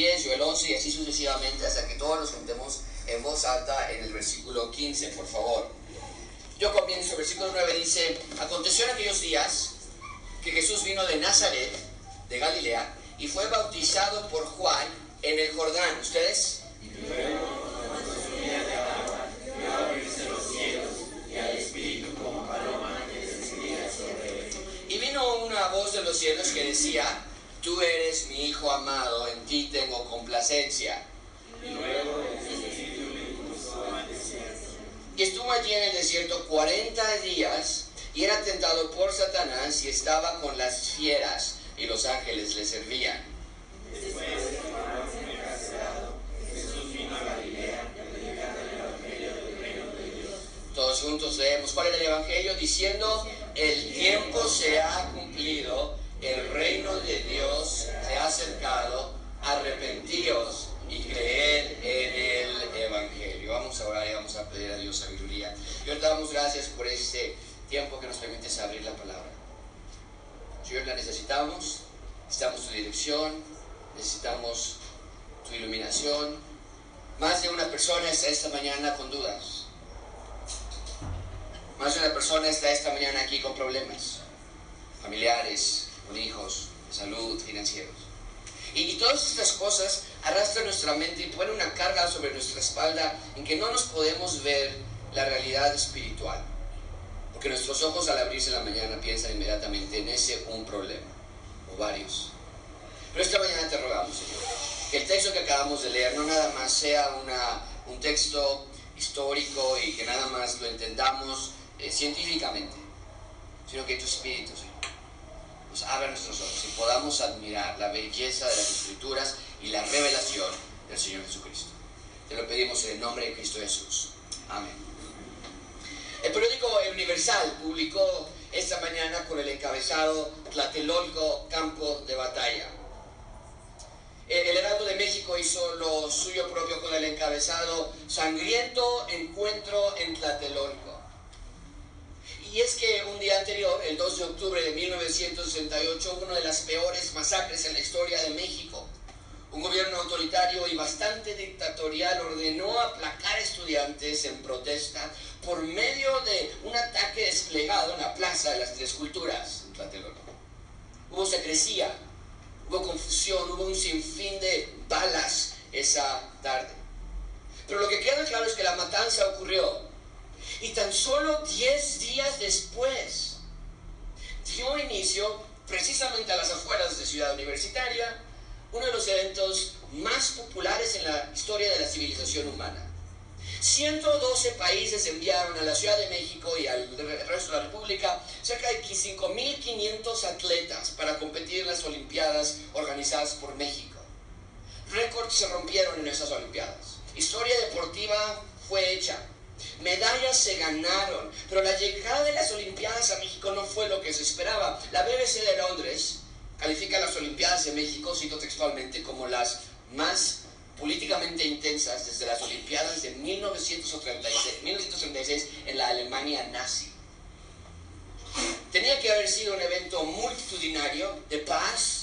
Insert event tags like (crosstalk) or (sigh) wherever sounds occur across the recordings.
10, yo el 11 y así sucesivamente hasta que todos nos juntemos en voz alta en el versículo 15, por favor. Yo comienzo, versículo 9 dice, aconteció en aquellos días que Jesús vino de Nazaret, de Galilea, y fue bautizado por Juan en el Jordán. ¿Ustedes? Y vino una voz de los cielos que decía, tú eres mi hijo amado, en ti tengo complacencia. Y estuvo allí en el desierto 40 días y era tentado por Satanás y estaba con las fieras y los ángeles le servían. Todos juntos leemos cuál era el Evangelio diciendo, el tiempo se ha cumplido, el reino de Dios se ha acercado, arrepentíos y creer en el Evangelio. Vamos a orar y vamos a pedir a Dios sabiduría. Yo te damos gracias por este tiempo que nos permites abrir la palabra. Señor, la necesitamos, necesitamos tu dirección, necesitamos tu iluminación. Más de una persona está esta mañana con dudas. Más de una persona está esta mañana aquí con problemas familiares, con hijos, salud, financieros. Y, y, todas estas cosas arrastran nuestra mente y ponen una carga sobre nuestra espalda en que no nos podemos ver la realidad espiritual. Porque nuestros ojos al abrirse la mañana piensan inmediatamente en ese un problema, o varios. Pero esta mañana te rogamos, Señor, que el texto que acabamos de leer no nada más sea una, un texto histórico y que nada más lo entendamos eh, científicamente, sino que tu Espíritu, Señor, nos abra nuestros ojos y podamos admirar la belleza de las Escrituras y la revelación del Señor Jesucristo. Te lo pedimos en el nombre de Cristo Jesús. Amén. El periódico Universal publicó esta mañana con el encabezado Tlatelolco Campo de Batalla. El Heraldo de México hizo lo suyo propio con el encabezado Sangriento Encuentro en Tlatelolco. Y es que un día anterior, el 2 de octubre de 1968, hubo una de las peores masacres en la historia de México. Un gobierno autoritario y bastante dictatorial ordenó aplacar estudiantes en protesta por medio de un ataque desplegado en la Plaza de las Tres Culturas, Tlatelolco. Hubo secrecía, hubo confusión, hubo un sinfín de balas esa tarde. Pero lo que queda claro es que la matanza ocurrió. Y tan solo 10 días después dio inicio, precisamente a las afueras de Ciudad Universitaria, uno de los eventos más populares en la historia de la civilización humana. 112 países enviaron a la Ciudad de México y al resto de la República cerca de 5.500 atletas para competir en las Olimpiadas organizadas por México. Récords se rompieron en esas Olimpiadas. Historia deportiva fue hecha. Medallas se ganaron, pero la llegada de las Olimpiadas a México no fue lo que se esperaba. La BBC de Londres califica las Olimpiadas de México, cito textualmente, como las más políticamente intensas desde las Olimpiadas de 1936, 1936 en la Alemania nazi. Tenía que haber sido un evento multitudinario de paz,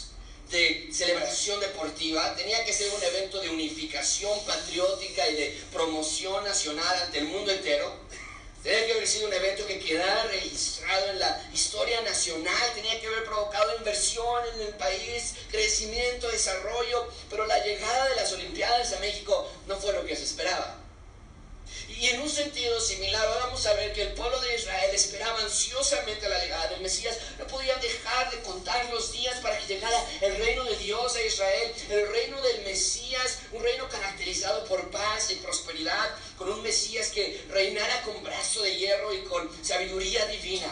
de celebración deportiva, tenía que ser un evento de unificación patriótica y de promoción nacional ante el mundo entero. (laughs) Tenía que haber sido un evento que quedara registrado en la historia nacional, tenía que haber provocado inversión en el país, crecimiento, desarrollo, pero la llegada de las Olimpiadas a México no fue lo que se esperaba. Y en un sentido similar, vamos a ver que el pueblo de Israel esperaba ansiosamente la llegada del Mesías. No podían dejar de contar los días para que llegara el reino de Dios a Israel, el reino del Mesías, un reino caracterizado por paz y prosperidad, con un Mesías que reinara con brazo de hierro y con sabiduría divina.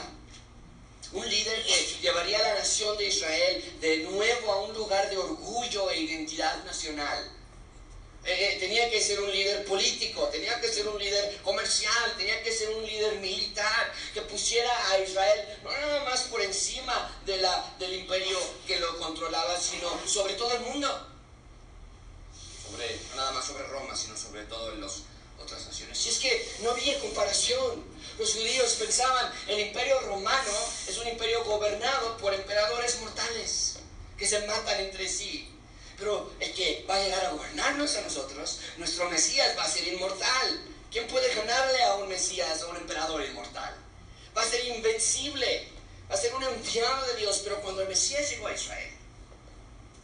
Un líder que llevaría a la nación de Israel de nuevo a un lugar de orgullo e identidad nacional. Eh, tenía que ser un líder político, tenía que ser un líder comercial, tenía que ser un líder militar que pusiera a Israel no nada más por encima de la, del imperio que lo controlaba, sino sobre todo el mundo. Sobre, no nada más sobre Roma, sino sobre todo en las otras naciones. Y es que no había comparación. Los judíos pensaban, el imperio romano es un imperio gobernado por emperadores mortales. que se matan entre sí. Pero el que va a llegar a gobernarnos a nosotros, nuestro Mesías va a ser inmortal. ¿Quién puede ganarle a un Mesías, a un emperador inmortal? Va a ser invencible, va a ser un enviado de Dios, pero cuando el Mesías llegó a Israel,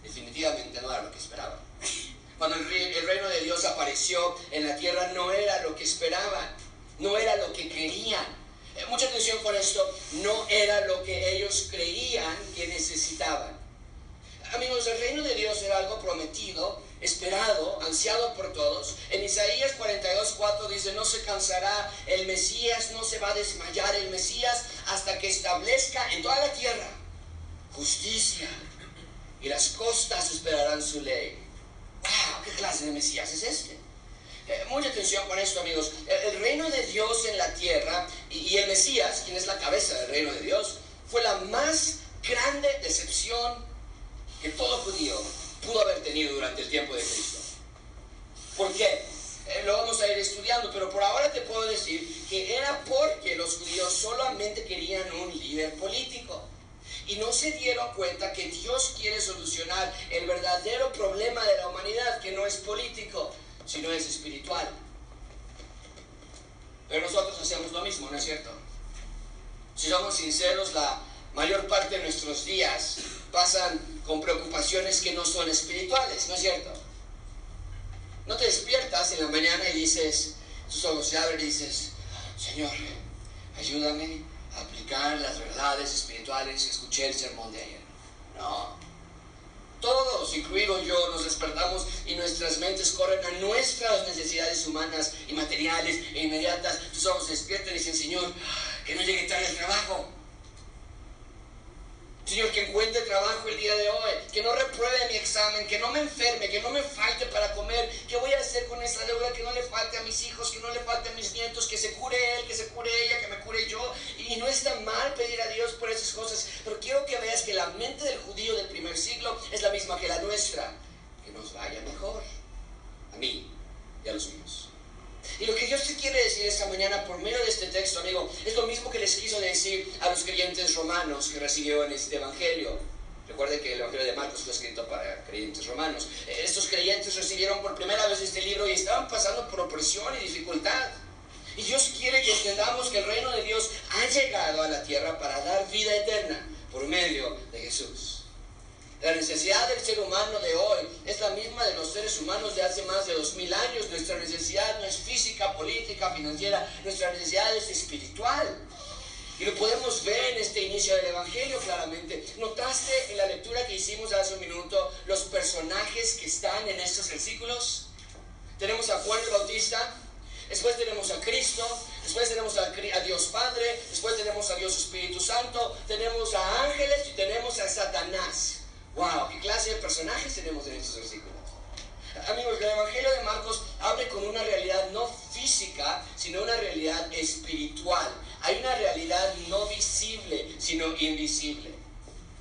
definitivamente no era lo que esperaban. (laughs) Cuando el, el reino de Dios apareció en la tierra, no era lo que esperaban, no era lo que querían. Eh, mucha atención con esto, no era lo que ellos creían que necesitaban. Amigos, el reino de Dios era algo prometido, esperado, ansiado por todos. En Isaías 42, 4 dice, no se cansará el Mesías, no se va a desmayar el Mesías hasta que establezca en toda la tierra justicia y las costas esperarán su ley. ¡Wow! ¿Qué clase de Mesías es este? Eh, mucha atención con esto, amigos. El, reino de Dios en la tierra y, y el Mesías, quien es la cabeza del reino de Dios, fue la más grande decepción que todo judío pudo haber tenido durante el tiempo de Cristo. ¿Por qué? Eh, lo vamos a ir estudiando, pero por ahora te puedo decir que era porque los judíos solamente querían un líder político. Y no se dieron cuenta que Dios quiere solucionar el verdadero problema de la humanidad, que no es político, sino es espiritual. Pero nosotros hacemos lo mismo, ¿no es cierto? Si somos sinceros, la mayor parte de nuestros días pasan con preocupaciones que no son espirituales, ¿no es cierto? No te despiertas en la mañana y dices, tus ojos se abren y dices, Señor, ayúdame a aplicar las verdades espirituales que escuché el sermón de ayer. No. Todos, incluido yo, nos despertamos y nuestras mentes corren a nuestras necesidades humanas y materiales e inmediatas. Tus ojos se despiertan y dicen, Señor, que no llegue tarde al trabajo Señor, que encuentre trabajo el día de hoy, que no repruebe mi examen, que no me enferme, que no me falte para comer. ¿Qué voy a hacer con esta deuda? Que no le falte a mis hijos, que no le falte a mis nietos, que se cure él, que se cure ella, que me cure yo. Y no está mal pedir a Dios por esas cosas, pero quiero que veas que la mente del judío del primer siglo es la misma que la nuestra. Que nos vaya mejor. A mí y a los míos. Y lo que Dios te quiere decir esta mañana por medio de este texto, amigo, es lo mismo que les quiso decir a los creyentes romanos que recibieron este evangelio. Recuerde que el Evangelio de Marcos fue escrito para creyentes romanos. Eh, estos creyentes recibieron por primera vez este libro y estaban pasando por opresión y dificultad. Y Dios quiere que entendamos que el reino de Dios ha llegado a la tierra para dar vida eterna por medio de Jesús. La necesidad del ser humano de hoy es la misma de los seres humanos de hace más de dos mil años. Nuestra necesidad no es física, política, financiera, nuestra necesidad es espiritual. Y lo podemos ver en este inicio del Evangelio claramente. ¿Notaste en la lectura que hicimos hace un minuto los personajes que están en estos versículos? Tenemos a Juan el Bautista, después tenemos a Cristo, después tenemos a, Dios Padre, después tenemos a Dios Espíritu Santo, tenemos a ángeles y tenemos a Satanás. ¡Wow! ¿Qué clase de personajes tenemos en estos versículos? Amigos, el Evangelio de Marcos habla con una realidad no física, sino una realidad espiritual. Hay una realidad no visible, sino invisible.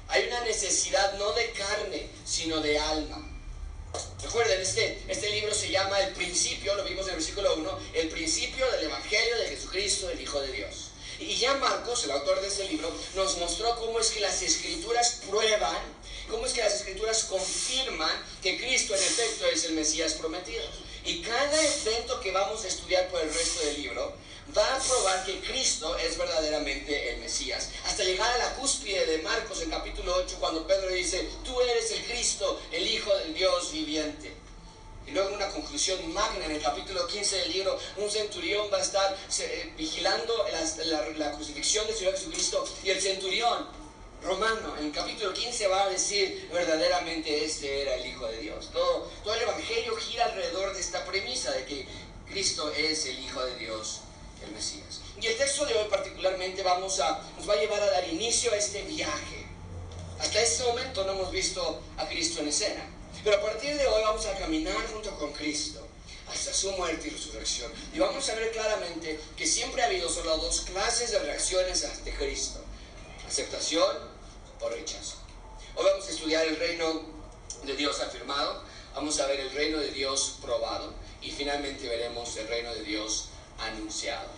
Hay una necesidad no de carne, sino de alma. Recuerden, este, este libro se llama El principio, lo vimos en el versículo 1, el principio del Evangelio de Jesucristo, el Hijo de Dios. Y ya Marcos, el autor de este libro, nos mostró cómo es que las escrituras prueban cómo es que las escrituras confirman que Cristo en efecto es el Mesías prometido. Y cada evento que vamos a estudiar por el resto del libro va a probar que Cristo es verdaderamente el Mesías. Hasta llegar a la cúspide de Marcos en capítulo 8 cuando Pedro dice, tú eres el Cristo, el Hijo del Dios viviente. Y luego una conclusión magna en el capítulo 15 del libro, un centurión va a estar eh, vigilando la, la crucifixión del Señor Jesucristo y el centurión Romano, en el capítulo 15 va a decir verdaderamente este era el Hijo de Dios. Todo, todo el Evangelio gira alrededor de esta premisa de que Cristo es el Hijo de Dios, el Mesías. Y el texto de hoy particularmente vamos a, nos va a llevar a dar inicio a este viaje. Hasta este momento no hemos visto a Cristo en escena. Pero a partir de hoy vamos a caminar junto con Cristo hasta su muerte y resurrección. Y vamos a ver claramente que siempre ha habido solo dos clases de reacciones ante Cristo. Aceptación o rechazo. Hoy vamos a estudiar el reino de Dios afirmado, vamos a ver el reino de Dios probado y finalmente veremos el reino de Dios anunciado.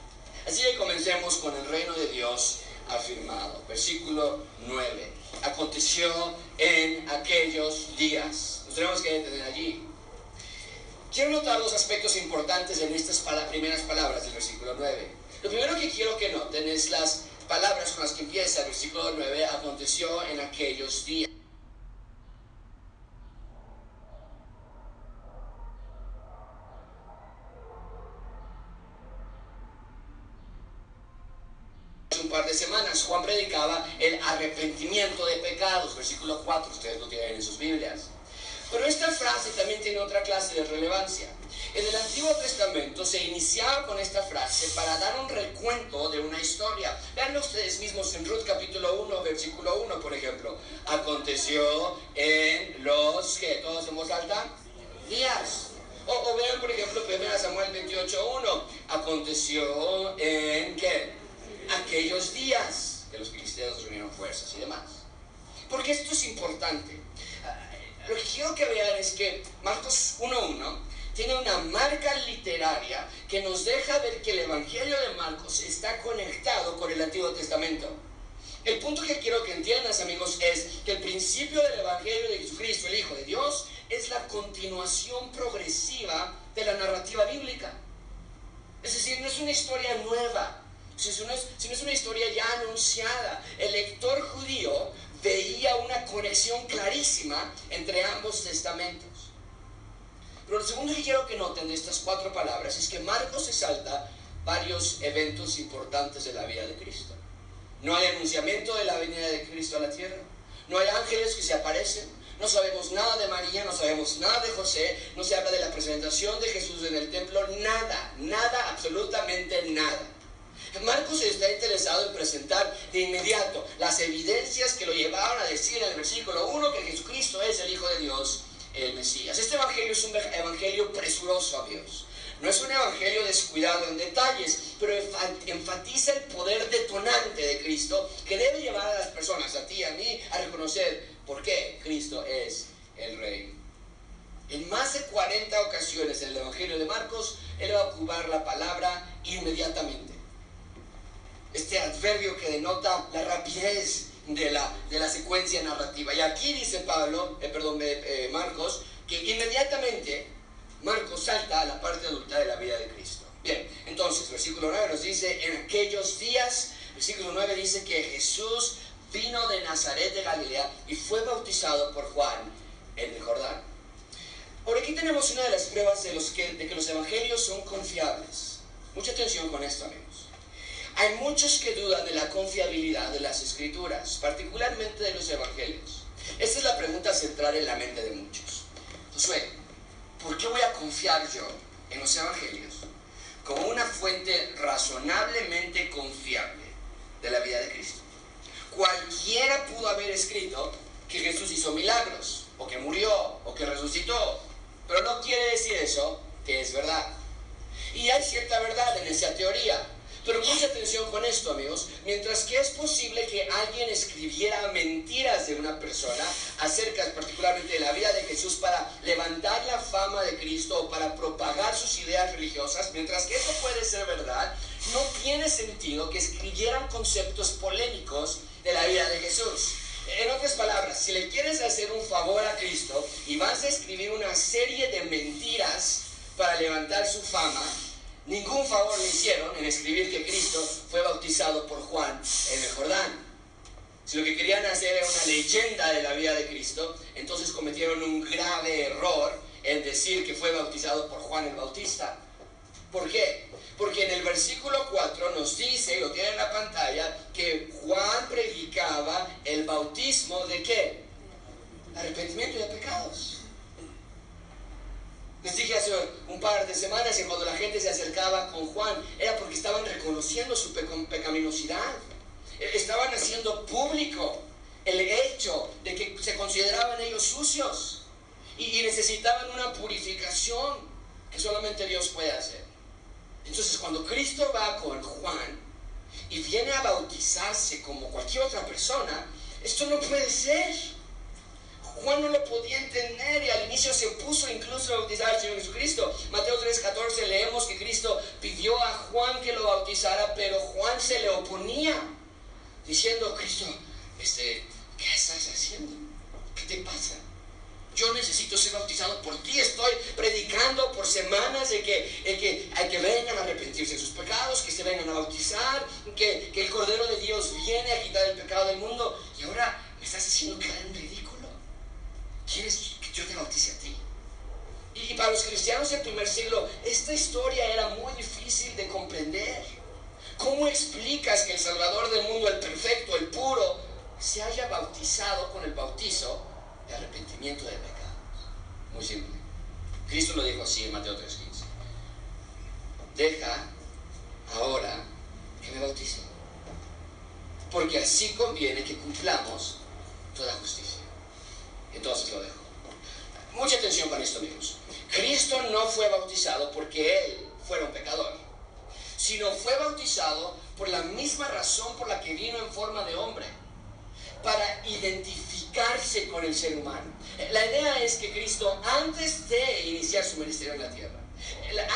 Así que comencemos con el reino de Dios afirmado. Versículo 9. aconteció en aquellos días. Nos tenemos que detener allí. Quiero notar dos aspectos importantes en estas primeras palabras del versículo 9. Lo primero que quiero que noten es las palabras con las que empieza versículo 9, aconteció en aquellos días. un par de semanas Juan predicaba el arrepentimiento de pecados, versículo 4, ustedes lo tienen en sus Biblias. Pero esta frase también tiene otra clase de relevancia. En el Antiguo Testamento se iniciaba con esta frase para dar un recuento de una historia. Veanlo ustedes mismos en Ruth capítulo 1, versículo 1, por ejemplo. Aconteció en los que todos en voz días. O, vean, por ejemplo, 1 Samuel 28, 1. Aconteció en qué? Aquellos días que los filisteos reunieron fuerzas y demás. Porque esto es importante. Lo que quiero que vean es que Marcos 1.1 tiene una marca literaria que nos deja ver que el Evangelio de Marcos está conectado con el Antiguo Testamento. El punto que quiero que entiendas, amigos, es que el principio del Evangelio de Jesucristo, el Hijo de Dios, es la continuación progresiva de la narrativa bíblica. Es decir, no es una historia nueva, sino es, sino es una historia ya anunciada. El lector judío veía una conexión clarísima entre ambos testamentos. Pero lo segundo que quiero que noten de estas cuatro palabras es que Marcos se salta varios eventos importantes de la vida de Cristo. No hay anunciamiento de la venida de Cristo a la tierra. No hay ángeles que se aparecen. No sabemos nada de María, no sabemos nada de José, no se habla de la presentación de Jesús en el templo, nada, nada, absolutamente nada. Marcos está interesado en presentar de inmediato las evidencias que lo llevaban a decir en el versículo 1 que Jesucristo es el Hijo de Dios, el Mesías. Este evangelio es un evangelio presuroso a Dios. No es un evangelio descuidado en detalles, pero enfatiza el poder detonante de Cristo que debe llevar a las personas, a ti y a mí, a reconocer por qué Cristo es el Rey. En más de 40 ocasiones en el Evangelio de Marcos, Él va a ocupar la palabra inmediatamente este adverbio que denota la rapidez de la, de la secuencia narrativa. Y aquí dice Pablo, eh, perdón, eh, Marcos, que inmediatamente Marcos salta a la parte adulta de la vida de Cristo. Bien, entonces, versículo 9 nos dice, en aquellos días, versículo 9 dice que Jesús vino de Nazaret de Galilea y fue bautizado por Juan en el Jordán. Ahora aquí tenemos una de las pruebas de, los que, de que los evangelios son confiables. Mucha atención con esto, amigos. Hay muchos que dudan de la confiabilidad de las escrituras, particularmente de los evangelios. Esta es la pregunta central en la mente de muchos. Josué, ¿por qué voy a confiar yo en los evangelios como una fuente razonablemente confiable de la vida de Cristo? Cualquiera pudo haber escrito que Jesús hizo milagros, o que murió, o que resucitó, pero no quiere decir eso que es verdad. Y hay cierta verdad en esa teoría, pero mucha atención con esto, amigos. Mientras que es posible que alguien escribiera mentiras de una persona acerca particularmente de la vida de Jesús para levantar la fama de Cristo o para propagar sus ideas religiosas, mientras que eso puede ser verdad, no tiene sentido que escribieran conceptos polémicos de la vida de Jesús. En otras palabras, si le quieres hacer un favor a Cristo y vas a escribir una serie de mentiras para levantar su fama, Ningún favor le hicieron en escribir que Cristo fue bautizado por Juan en el Jordán. Si lo que querían hacer era una leyenda de la vida de Cristo, entonces cometieron un grave error en decir que fue bautizado por Juan el Bautista. ¿Por qué? Porque en el versículo 4 nos dice, lo tiene en la pantalla, que Juan predicaba el bautismo de qué? Arrepentimiento de pecados. Les dije hace un par de semanas que cuando la gente se acercaba con Juan era porque estaban reconociendo su pecaminosidad. E, estaban haciendo público el hecho de que se consideraban ellos sucios y, necesitaban una purificación que solamente Dios puede hacer. Entonces cuando Cristo va con Juan y viene a bautizarse como cualquier otra persona, esto no puede ser. Juan no lo podía entender y al inicio se opuso incluso a bautizar al Señor Jesucristo. Mateo 3:14 leemos que Cristo pidió a Juan que lo bautizara, pero Juan se le oponía, diciendo, Cristo, este, ¿qué es haciendo? ¿Qué te pasa? Yo necesito ser bautizado por ti. Estoy predicando por semanas de que, que hay que vengan a arrepentirse de sus pecados, que se vengan a bautizar, que, que el Cordero de Dios viene a quitar el pecado del mundo. Y ahora me estás haciendo quedar en ridículo. ¿Quieres que yo te bautice a ti? Y para los cristianos del primer siglo, esta historia era muy difícil de comprender. ¿Cómo explicas que el Salvador del mundo, el perfecto, el puro, se haya bautizado con el bautizo de arrepentimiento de pecados? Muy simple. Cristo lo dijo así en Mateo 3:15. Deja ahora que me bautice. Porque así conviene que cumplamos toda justicia. Entonces lo dejo. Mucha atención con esto, amigos. Cristo no fue bautizado porque Él fuera un pecador, sino fue bautizado por la misma razón por la que vino en forma de hombre, para identificarse con el ser humano. La idea es que Cristo, antes de iniciar su ministerio en la tierra,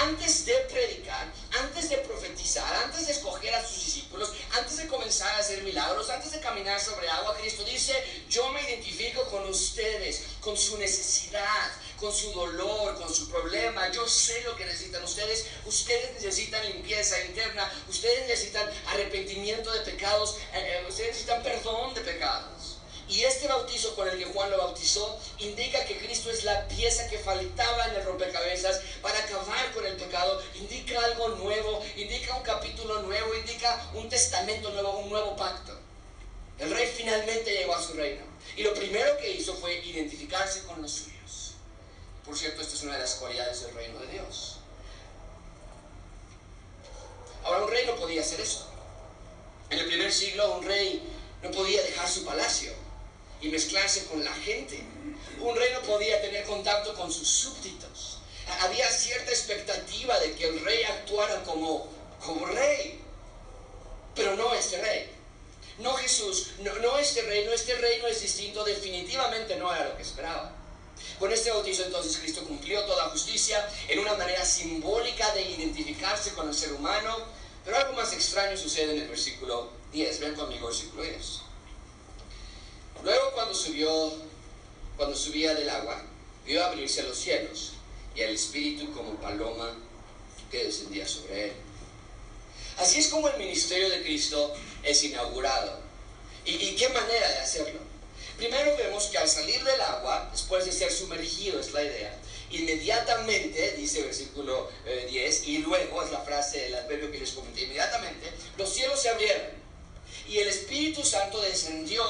antes de predicar, antes de profetizar, antes de escoger a sus discípulos, antes de comenzar a hacer milagros, antes de caminar sobre agua, Cristo dice, yo me identifico con ustedes, con su necesidad, con su dolor, con su problema. Yo sé lo que necesitan ustedes. Ustedes necesitan limpieza interna, ustedes necesitan arrepentimiento de pecados, eh, eh, ustedes necesitan perdón de pecados. Y este bautizo con el que Juan lo bautizó indica que Cristo es la pieza que faltaba en el rompecabezas para acabar con el pecado. Indica algo nuevo, indica un capítulo nuevo, indica un testamento nuevo, un nuevo pacto. El rey finalmente llegó a su reino. Y lo primero que hizo fue identificarse con los suyos. Por cierto, esta es una de las cualidades del reino de Dios. Ahora, un rey no podía hacer eso. En el primer siglo, un rey no podía dejar su palacio y mezclarse con la gente. Un rey no podía tener contacto con sus súbditos. Había cierta expectativa de que el rey actuara como, como rey, pero no este rey. No Jesús, no, no este rey, no este reino es distinto, definitivamente no era lo que esperaba. Con este bautizo entonces Cristo cumplió toda justicia en una manera simbólica de identificarse con el ser humano, pero algo más extraño sucede en el versículo 10. Ven conmigo, versículo 10. Luego cuando subió, cuando subía del agua, vio abrirse los cielos y el Espíritu como paloma que descendía sobre él. Así es como el ministerio de Cristo es inaugurado. ¿Y, qué manera de hacerlo? Primero vemos que al salir del agua, después de ser sumergido, es la idea, inmediatamente, dice el versículo 10, eh, y luego es la frase, el adverbio que les comenté, inmediatamente, los cielos se abrieron y el Espíritu Santo descendió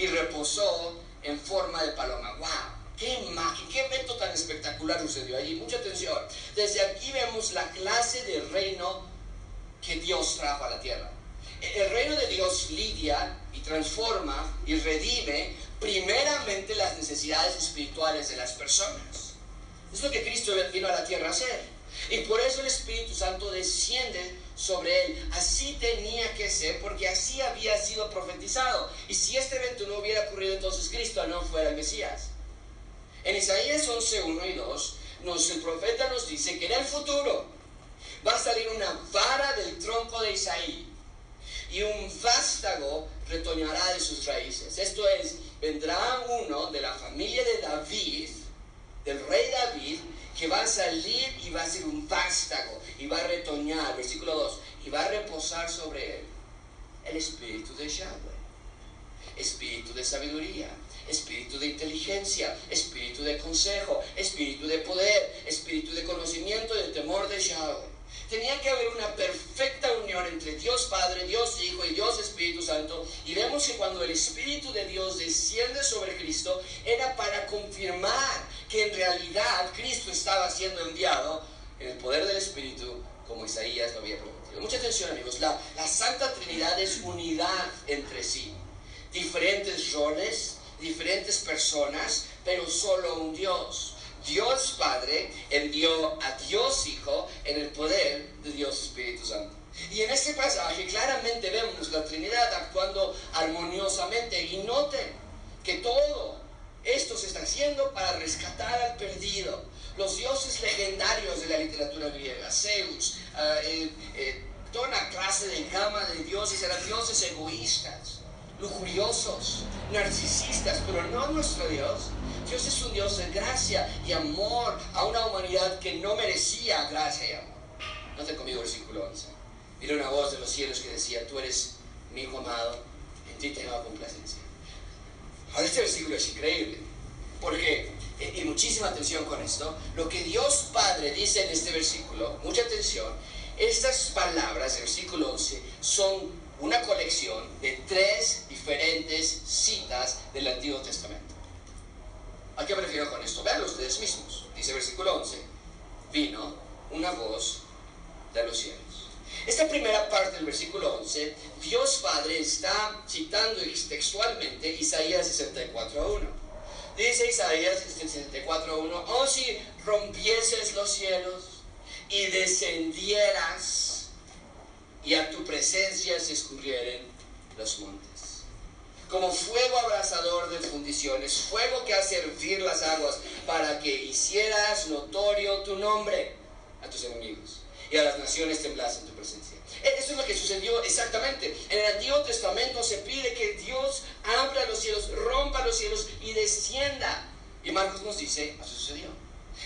y reposó en forma de paloma. ¡Wow! ¡Qué imagen! ¡Qué evento tan espectacular sucedió allí! Mucha atención. Desde aquí vemos la clase de reino que Dios trajo a la tierra. El reino de Dios lidia y transforma y redime primeramente las necesidades espirituales de las personas. Es lo que Cristo vino a la tierra a hacer. Y por eso el Espíritu Santo desciende sobre él. Así tenía que ser porque así había sido profetizado. Y si este evento no hubiera ocurrido, entonces Cristo no fuera el Mesías. En Isaías 11, 1 y 2, nos, el profeta nos dice que en el futuro va a salir una vara del tronco de Isaí y un vástago retoñará de sus raíces. Esto es, vendrá uno de la familia de David, del rey que va a salir y va a ser un vástago y va a retoñar, versículo 2, y va a reposar sobre él el espíritu de Yahweh, espíritu de sabiduría, espíritu de inteligencia, espíritu de consejo, espíritu de poder, espíritu de conocimiento y de temor de Yahweh. Tenía que haber una perfecta unión entre Dios Padre, Dios Hijo y Dios Espíritu Santo. Y vemos que cuando el Espíritu de Dios desciende sobre Cristo, era para confirmar que en realidad Cristo estaba siendo enviado en el poder del Espíritu, como Isaías lo había prometido. Mucha atención amigos, la, la Santa Trinidad es unidad entre sí. Diferentes roles, diferentes personas, pero solo un Dios. Dios Padre envió a Dios Hijo en el poder de Dios Espíritu Santo. Y en este pasaje claramente vemos la Trinidad actuando armoniosamente. Y noten que todo esto se está haciendo para rescatar al perdido. Los dioses legendarios de la literatura griega, Zeus, uh, eh, eh, toda una clase de gama de dioses eran dioses egoístas. lujuriosos, narcisistas, pero no nuestro Dios. Dios es un Dios de gracia y amor a una humanidad que no merecía gracia y amor. Noten conmigo el versículo 11. Mira una voz de los cielos que decía, tú eres mi hijo amado, en ti tengo complacencia. Ahora este versículo es increíble, porque, y muchísima atención con esto, lo que Dios Padre dice en este versículo, mucha atención, estas palabras del versículo 11 son una colección de tres diferentes citas del Antiguo Testamento. ¿A qué me refiero con esto? Veanlo ustedes mismos. Dice versículo 11, vino una voz de los cielos. Esta primera parte del versículo 11, Dios Padre está citando textualmente Isaías 64.1. Dice Isaías 64.1, oh si rompieses los cielos y descendieras y a tu presencia se escurrieren los montes. Como fuego abrasador de fundiciones, fuego que hace hervir las aguas para que hicieras notorio tu nombre a tus enemigos y a las naciones temblasen en tu presencia. E, eso es lo que sucedió exactamente. En el Antiguo Testamento se pide que Dios abra los cielos, rompa los cielos y descienda. Y Marcos nos dice, eso sucedió.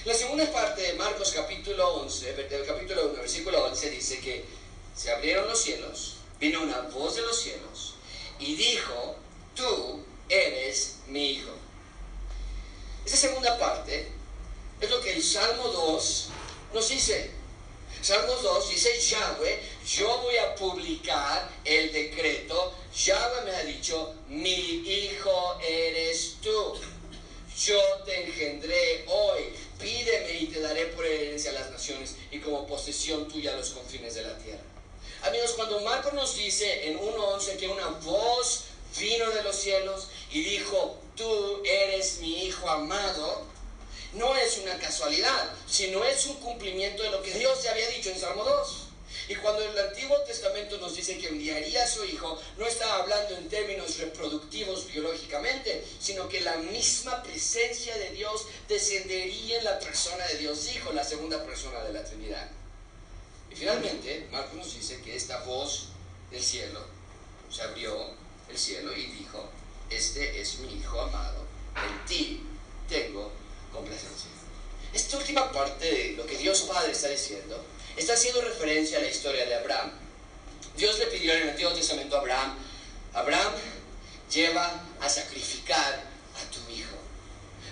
La segunda parte de Marcos capítulo 11, del capítulo 1, versículo 11, dice que se abrieron los cielos, vino una voz de los cielos y dijo, tú eres mi hijo. Esa segunda parte es lo que el Salmo 2 nos dice. Salmos 2 dice Yahweh, yo voy a publicar el decreto. Yahweh me ha dicho, mi hijo eres tú. Yo te engendré hoy. Pídeme y te daré por herencia a las naciones y como posesión tuya los confines de la tierra. Amigos, cuando Marco nos dice en 1.11 que una voz vino de los cielos y dijo, tú eres mi hijo amado, no es una casualidad, sino es un cumplimiento de lo que Dios ya había dicho en Salmo 2. Y cuando el Antiguo Testamento nos dice que enviaría a su hijo, no estaba hablando en términos reproductivos biológicamente, sino que la misma presencia de Dios descendería en la persona de Dios Hijo, la segunda persona de la Trinidad. Y finalmente, Marcos nos dice que esta voz del cielo se abrió el cielo y dijo, este es mi hijo amado, en ti tengo Esta última parte de lo que Dios Padre está diciendo está haciendo referencia a la historia de Abraham. Dios le pidió en el Antiguo Testamento a Abraham, Abraham, lleva a sacrificar a tu hijo.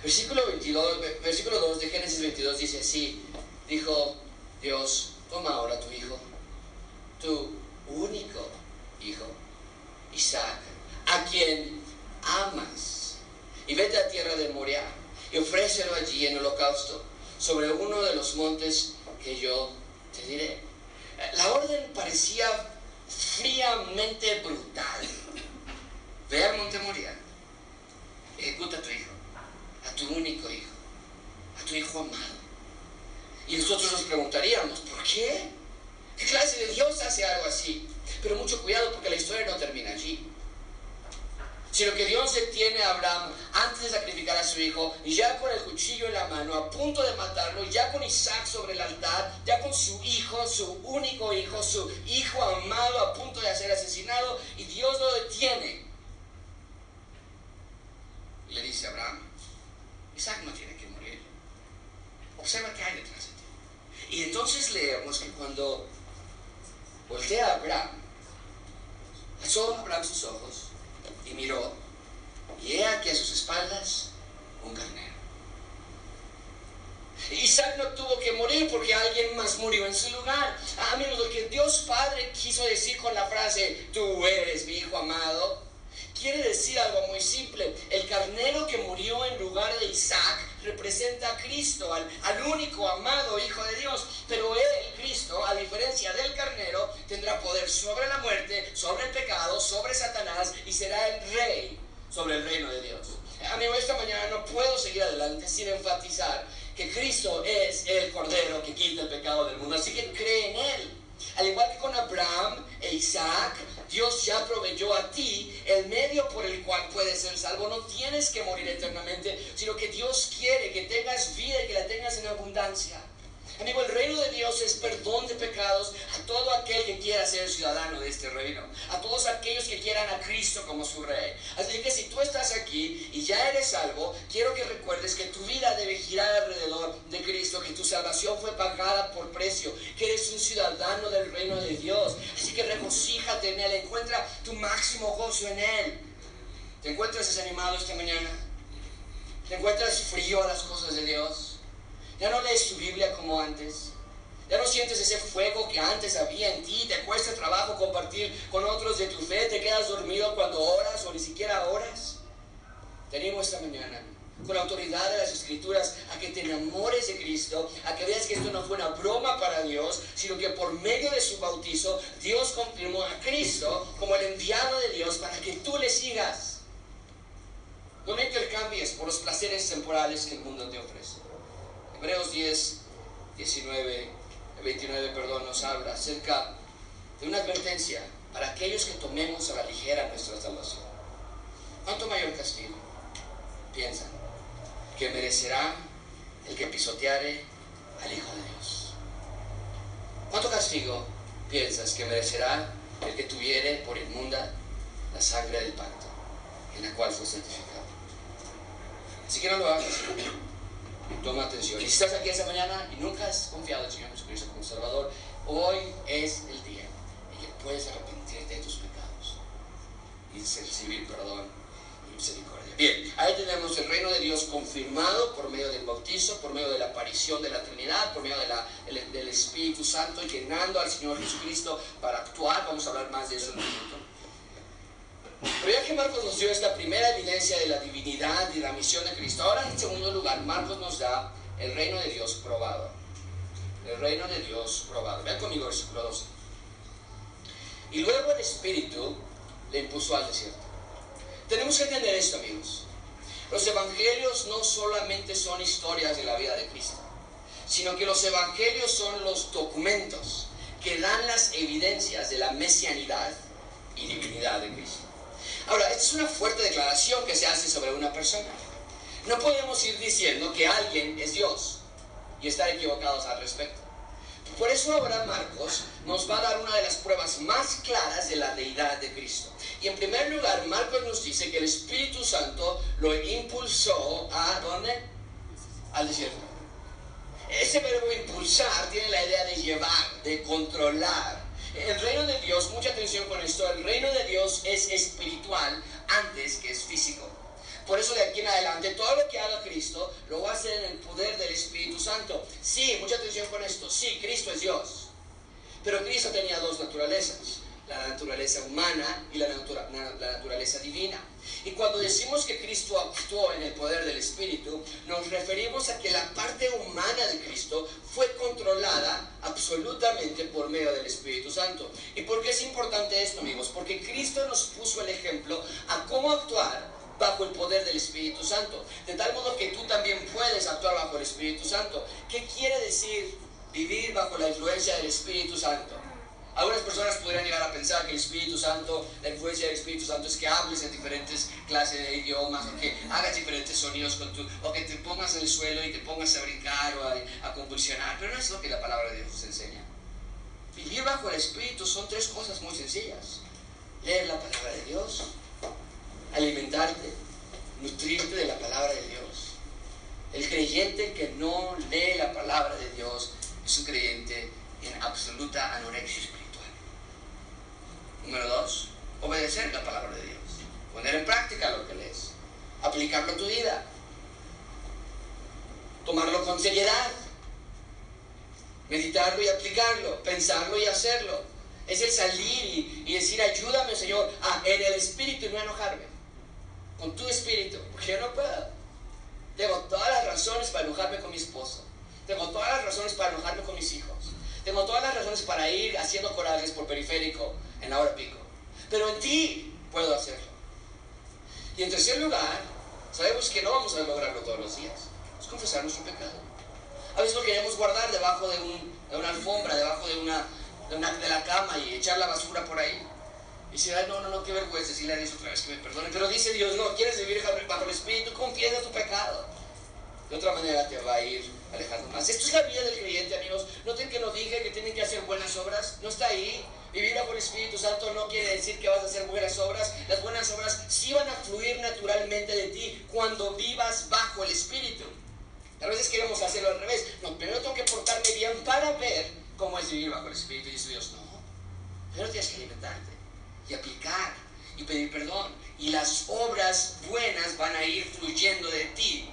Versículo, 22, versículo 2 de Génesis 22 dice así, dijo Dios, toma ahora tu hijo, tu único hijo, Isaac, a quien amas, y vete a tierra de Moria y ofrécelo allí en holocausto sobre uno de los montes que yo te diré. La orden parecía fríamente brutal. Ve al monte Moria, ejecuta a tu hijo, a tu único hijo, a tu hijo amado. Y nosotros nos preguntaríamos, ¿por qué? ¿Qué clase de Dios hace algo así? Pero mucho cuidado porque la historia no termina allí sino que Dios detiene a Abraham antes de sacrificar a su hijo, y ya con el cuchillo en la mano, a punto de matarlo, ya con Isaac sobre el altar, ya con su hijo, su único hijo, su hijo amado a punto de ser asesinado, y Dios lo detiene. Le dice a Abraham, Isaac no tiene que morir. Observa qué hay detrás de ti. Y entonces leemos que cuando voltea a Abraham, alzó Abraham sus ojos, y miró, y he aquí a sus espaldas un carnero. Isaac no tuvo que morir porque alguien más murió en su lugar. Amigos, lo que Dios Padre quiso decir con la frase, tú eres mi hijo amado, quiere decir algo muy simple. El carnero que murió en lugar de Isaac representa a Cristo, al, único amado Hijo de Dios. Pero él, Cristo, a diferencia del carnero, tendrá poder sobre la muerte, sobre el pecado, sobre Satanás y será el rey sobre el reino de Dios. Amigo, esta mañana no puedo seguir adelante sin enfatizar que Cristo es el Cordero que quita el pecado del mundo. Así que cree en Él. Al igual que con Abraham e Isaac, Dios ya proveyó a ti el medio por el cual puedes ser salvo. No tienes que morir eternamente, sino que Dios quiere que tengas vida y que la tengas en abundancia. Amigo, el reino de Dios es perdón de pecados a todo aquel que quiera ser ciudadano de este reino, a todos aquellos que quieran a Cristo como su rey. Así que si tú estás aquí y ya eres salvo, quiero que recuerdes que tu vida debe girar alrededor de Cristo, que tu salvación fue pagada por precio, que eres un ciudadano del reino de Dios. Que regocíjate en Él, encuentra tu máximo gozo en Él. ¿Te encuentras desanimado esta mañana? ¿Te encuentras frío a las cosas de Dios? Ya no lees tu Biblia como antes. Ya no sientes ese fuego que antes había en ti. Te cuesta trabajo compartir con otros de tu fe. Te quedas dormido cuando oras o ni siquiera oras. Te animo esta mañana con la autoridad de las escrituras a que te enamores de Cristo, a que veas que esto no fue una broma para Dios, sino que por medio de su bautizo Dios confirmó a Cristo como el enviado de Dios para que tú le sigas. No me intercambies por los placeres temporales que el mundo te ofrece. Hebreos 10, 19, 29, perdón, nos habla acerca de una advertencia para aquellos que tomemos a la ligera nuestra salvación. ¿Cuánto mayor castigo piensan que merecerá el que pisoteare al Hijo de Dios? ¿Cuánto castigo piensas que merecerá el que tuviere por inmunda la sangre del pacto en la cual fue certificado? Así que no lo hagas. Toma atención. Y si estás aquí esa mañana y nunca has confiado en el Señor Jesucristo como Salvador, hoy es el día en que puedes arrepentirte de tus pecados y recibir perdón y misericordia. Bien, ahí tenemos el reino de Dios confirmado por medio del bautizo, por medio de la aparición de la Trinidad, por medio del Espíritu Santo, llenando al Señor Jesucristo para actuar. Vamos a hablar más de eso en un minuto. Pero ya que Marcos nos dio esta primera evidencia de la divinidad y la misión de Cristo, ahora en segundo lugar, Marcos nos da el reino de Dios probado. El reino de Dios probado. Vean conmigo versículo 12. Y luego el Espíritu le impuso al desierto. Tenemos que entender esto, amigos. Los evangelios no solamente son historias de la vida de Cristo, sino que los evangelios son los documentos que dan las evidencias de la mesianidad y divinidad de Cristo. Ahora, esta es una fuerte declaración que se hace sobre una persona. No podemos ir diciendo que alguien es Dios y estar equivocados al respecto. Por eso ahora Marcos nos va a dar una de las pruebas más claras de la deidad de Cristo. Y en primer lugar, Marcos nos dice que el Espíritu Santo lo impulsó a ¿dónde? Al desierto. Ese verbo impulsar tiene la idea de llevar, de controlar, el reino de Dios, mucha atención con esto, el reino de Dios es espiritual antes que es físico. Por eso de aquí en adelante todo lo que haga Cristo lo va a hacer en el poder del Espíritu Santo. Sí, mucha atención con esto. Sí, Cristo es Dios. Pero Cristo tenía dos naturalezas la naturaleza humana y la, la, naturaleza divina. Y cuando decimos que Cristo actuó en el poder del Espíritu, nos referimos a que la parte humana de Cristo fue controlada absolutamente por medio del Espíritu Santo. ¿Y por qué es importante esto, amigos? Porque Cristo nos puso el ejemplo a cómo actuar bajo el poder del Espíritu Santo. De tal modo que tú también puedes actuar bajo el Espíritu Santo. ¿Qué quiere decir vivir bajo la influencia del Espíritu Santo? Algunas personas podrían llegar a pensar que el Espíritu Santo, la influencia del Espíritu Santo es que hables en diferentes clases de idiomas, o que hagas diferentes sonidos con tu, o que te pongas en el suelo y te pongas a brincar o a, convulsionar, pero no es lo que la palabra de Dios enseña. Vivir bajo el Espíritu son tres cosas muy sencillas. Leer la palabra de Dios, alimentarte, nutrirte de la palabra de Dios. El creyente que no lee la palabra de Dios es un creyente en absoluta anorexia espiritual. Número dos, obedecer la palabra de Dios. Poner en práctica lo que lees. Aplicarlo a tu vida. Tomarlo con seriedad. Meditarlo y aplicarlo. Pensarlo y hacerlo. Es el salir y, decir, ayúdame Señor, en el espíritu y no enojarme. Con tu espíritu. Porque yo no puedo. Tengo todas las razones para enojarme con mi esposo. Tengo todas las razones para enojarme con mis hijos. Tengo todas las razones para ir haciendo corajes por periférico en la hora pico. Pero en ti puedo hacerlo. Y en tercer lugar, sabemos que no vamos a lograrlo todos los días. Es confesar nuestro pecado. A veces lo queremos guardar debajo de, una alfombra, debajo de, una, de, la cama y echar la basura por ahí. Y si, ay, no, no, no, qué vergüenza decirle a Dios otra vez que me perdone. Pero dice Dios, no, quieres vivir bajo el Espíritu, confiesa tu pecado. De otra manera te va a ir alejando más. Esto es la vida del creyente, amigos. Noten que no dije que tienen que hacer buenas obras. No está ahí. Vivir bajo el Espíritu Santo no quiere decir que vas a hacer buenas obras. Las buenas obras sí van a fluir naturalmente de ti cuando vivas bajo el Espíritu. A veces queremos hacerlo al revés. No, primero tengo que portarme bien para ver cómo es vivir bajo el Espíritu. Y dice Dios, no. Primero tienes que alimentarte y aplicar y pedir perdón. Y las obras buenas van a ir fluyendo de ti.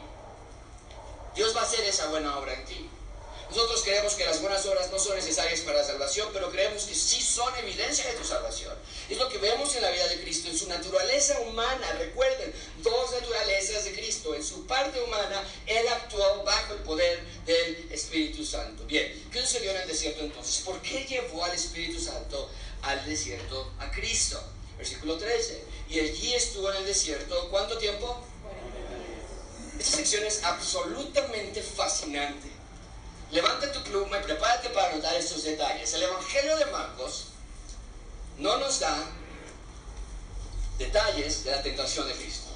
Dios va a hacer esa buena obra en ti. Nosotros creemos que las buenas obras no son necesarias para la salvación, pero creemos que sí son evidencia de tu salvación. Es lo que vemos en la vida de Cristo, en su naturaleza humana. Recuerden, dos naturalezas de Cristo. En su parte humana, Él actuó bajo el poder del Espíritu Santo. Bien, ¿qué sucedió en el desierto entonces? ¿Por qué llevó al Espíritu Santo al desierto a Cristo? Versículo 13. Y allí estuvo en el desierto, ¿cuánto tiempo? Esta sección es absolutamente fascinante. Levanta tu pluma y prepárate para anotar estos detalles. El Evangelio de Marcos no nos da detalles de la tentación de Cristo.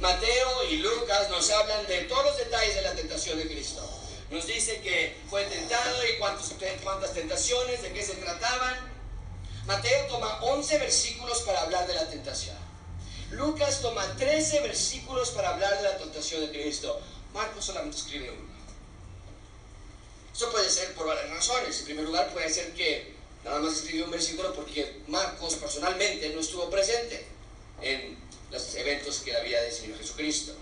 Mateo y Lucas nos hablan de todos los detalles de la tentación de Cristo. Nos dice que fue tentado y cuántas tentaciones, de qué se trataban. Mateo toma 11 versículos para hablar de la tentación. Lucas toma 13 versículos para hablar de la tentación de Cristo. Marcos solamente escribe uno. Eso puede ser por varias razones. En primer lugar, puede ser que nada más escribió un versículo porque Marcos personalmente no estuvo presente en los eventos que había del Señor Jesucristo.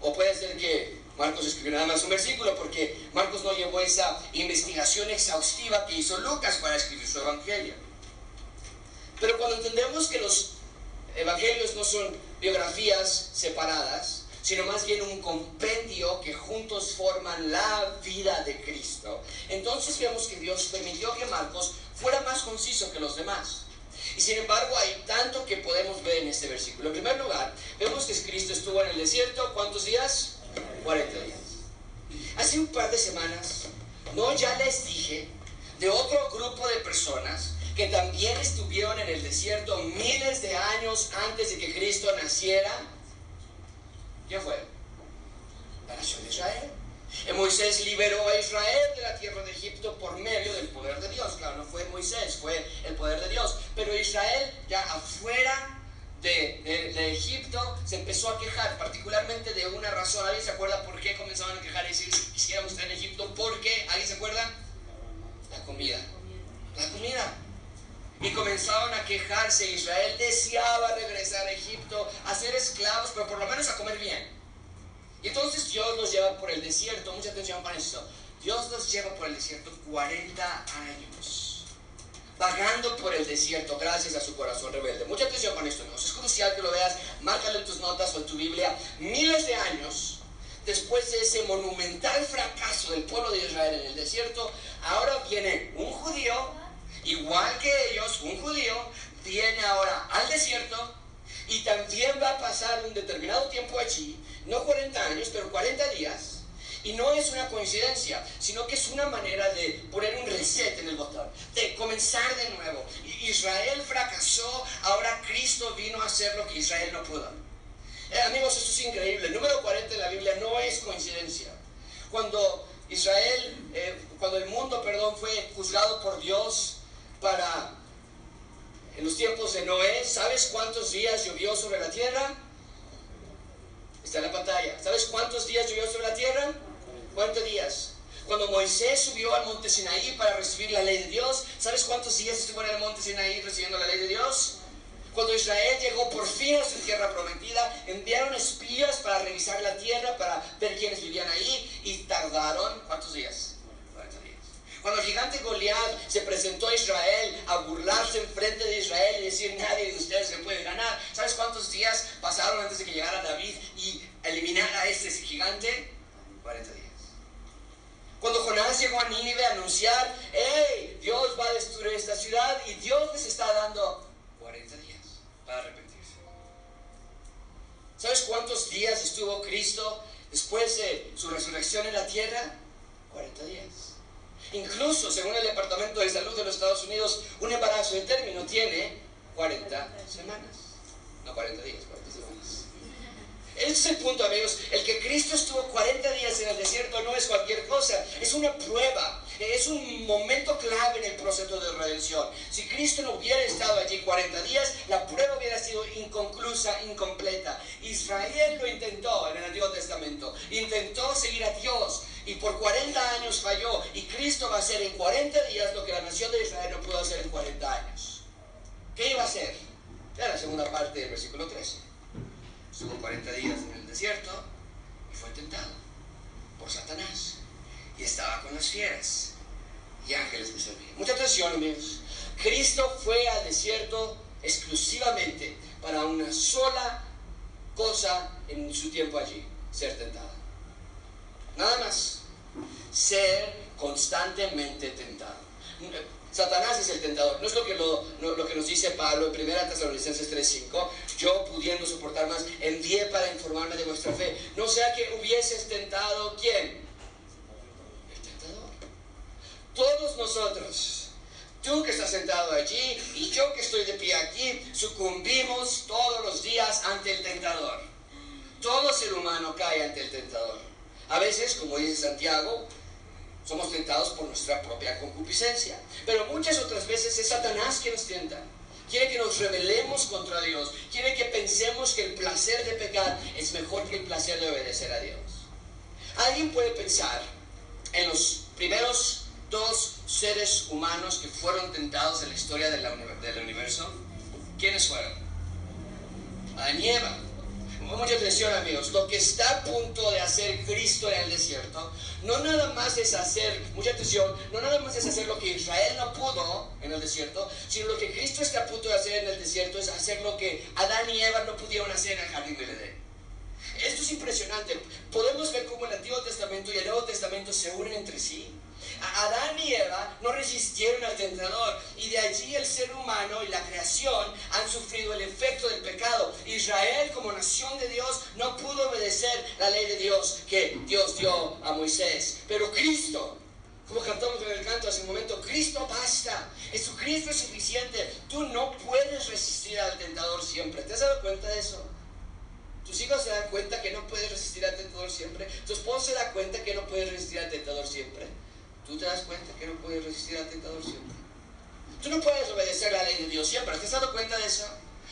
O puede ser que Marcos escribió nada más un versículo porque Marcos no llevó esa investigación exhaustiva que hizo Lucas para escribir su evangelio. Pero cuando entendemos que los evangelios no son biografías separadas, sino más bien un compendio que juntos forman la vida de Cristo. Entonces vemos que Dios permitió que Marcos fuera más conciso que los demás. Y sin embargo hay tanto que podemos ver en este versículo. En primer lugar, vemos que Cristo estuvo en el desierto, ¿cuántos días? 40 días. Hace un par de semanas, no ya les dije de otro grupo de personas que también estuvieron en el desierto miles de años antes de que Cristo naciera ¿Quién fue? La nación de Israel. Y Moisés liberó a Israel de la tierra de Egipto por medio del poder de Dios. Claro, no fue Moisés, fue el poder de Dios. Pero Israel, ya afuera de, de, Egipto, se empezó a quejar, particularmente de una razón. ¿Alguien se acuerda por qué comenzaban a quejar y decir, quisiéramos estar en Egipto? ¿Por qué? ¿Alguien se acuerda? La comida. La comida. Y comenzaron a quejarse. Israel deseaba regresar a Egipto, a ser esclavos, pero por lo menos a comer bien. Y entonces Dios los lleva por el desierto. Mucha atención para esto. Dios los lleva por el desierto 40 años. Vagando por el desierto gracias a su corazón rebelde. Mucha atención con esto, Es crucial que lo veas. Márcalo en tus notas o en tu Biblia. Miles de años después de ese monumental fracaso del pueblo de Israel en el desierto, ahora viene un judío igual que ellos, un judío, viene ahora al desierto y también va a pasar un determinado tiempo allí, no 40 años, pero 40 días. Y no es una coincidencia, sino que es una manera de poner un reset en el botón, de comenzar de nuevo. Israel fracasó, ahora Cristo vino a hacer lo que Israel no pudo. Eh, amigos, esto es increíble. El número 40 de la Biblia no es coincidencia. Cuando Israel, eh, cuando el mundo, perdón, fue juzgado por Dios para en los tiempos de Noé, ¿sabes cuántos días llovió sobre la tierra? Está en la pantalla. ¿Sabes cuántos días llovió sobre la tierra? ¿Cuántos días? Cuando Moisés subió al monte Sinaí para recibir la ley de Dios, ¿sabes cuántos días estuvo en el monte Sinaí recibiendo la ley de Dios? Cuando Israel llegó por fin a su tierra prometida, enviaron espías para revisar la tierra, para ver quiénes vivían ahí, y tardaron, ¿cuántos días? Cuando el gigante Goliat se presentó a Israel a burlarse en frente de Israel y decir nadie de ustedes se puede ganar, ¿sabes cuántos días pasaron antes de que llegara David y eliminara a este gigante? 40 días. Cuando Jonás llegó a Nínive a anunciar, hey, Dios va a destruir esta ciudad y Dios les está dando 40 días para arrepentirse. ¿Sabes cuántos días estuvo Cristo después de su resurrección en la tierra? 40 días. Incluso, según el Departamento de Salud de los Estados Unidos, un embarazo de término tiene 40 semanas. No 40 días, 40 semanas. Ese es el punto, amigos. El que Cristo estuvo 40 días en el desierto no es cualquier cosa, es una prueba, es un momento clave en el proceso de redención. Si Cristo no hubiera estado allí 40 días, la prueba hubiera sido inconclusa, incompleta. Israel lo intentó en el Antiguo Testamento, intentó seguir a Dios y por 40 años falló. Y Cristo va a hacer en 40 días lo que la nación de Israel no pudo hacer en 40 años. ¿Qué iba a hacer? Era la segunda parte del versículo 13. Estuvo 40 días en el desierto y fue tentado por Satanás. Y estaba con las fieras y ángeles que servían. Mucha atención, amigos. Cristo fue al desierto exclusivamente para una sola cosa en su tiempo allí, ser tentado. Nada más. Ser constantemente tentado. Satanás es el tentador. No es lo que, lo, que nos dice Pablo en 1 Tesalonicenses 3:5. Yo pudiendo soportar más, envié para informarme de vuestra fe. No sea que hubieses tentado quién? El tentador. Todos nosotros, tú que estás sentado allí y yo que estoy de pie aquí, sucumbimos todos los días ante el tentador. Todo ser humano cae ante el tentador. A veces, como dice Santiago, somos tentados por nuestra propia concupiscencia. Pero muchas otras veces es Satanás que nos tienta. Quiere que nos rebelemos contra Dios. Quiere que pensemos que el placer de pecar es mejor que el placer de obedecer a Dios. Alguien puede pensar en los primeros dos seres humanos que fueron tentados en la historia del universo. ¿Quiénes fueron? Adán y Eva. Mucha atención amigos, lo que está a punto de hacer Cristo en el desierto, no nada más es hacer, mucha atención, no nada más es hacer lo que Israel no pudo en el desierto, sino lo que Cristo está a punto de hacer en el desierto es hacer lo que Adán y Eva no pudieron hacer en el jardín del Edén. Esto es impresionante. Podemos ver cómo el Antiguo Testamento y el Nuevo Testamento se unen entre sí. Adán y Eva no resistieron al tentador y de allí el ser humano y la creación han sufrido el efecto del pecado. Israel como nación de Dios no pudo obedecer la ley de Dios que Dios dio a Moisés. Pero Cristo, como cantamos en el canto hace un momento, Cristo basta. Jesucristo es suficiente. Tú no puedes resistir al tentador siempre. ¿Te has dado cuenta de eso? Tus hijos se dan cuenta que no puedes resistir al tentador siempre. Tu esposo se da cuenta que no puedes resistir al tentador siempre. Tú te das cuenta que no puedes resistir al tentador siempre. Tú no puedes obedecer la ley de Dios siempre. ¿Te has dado cuenta de eso?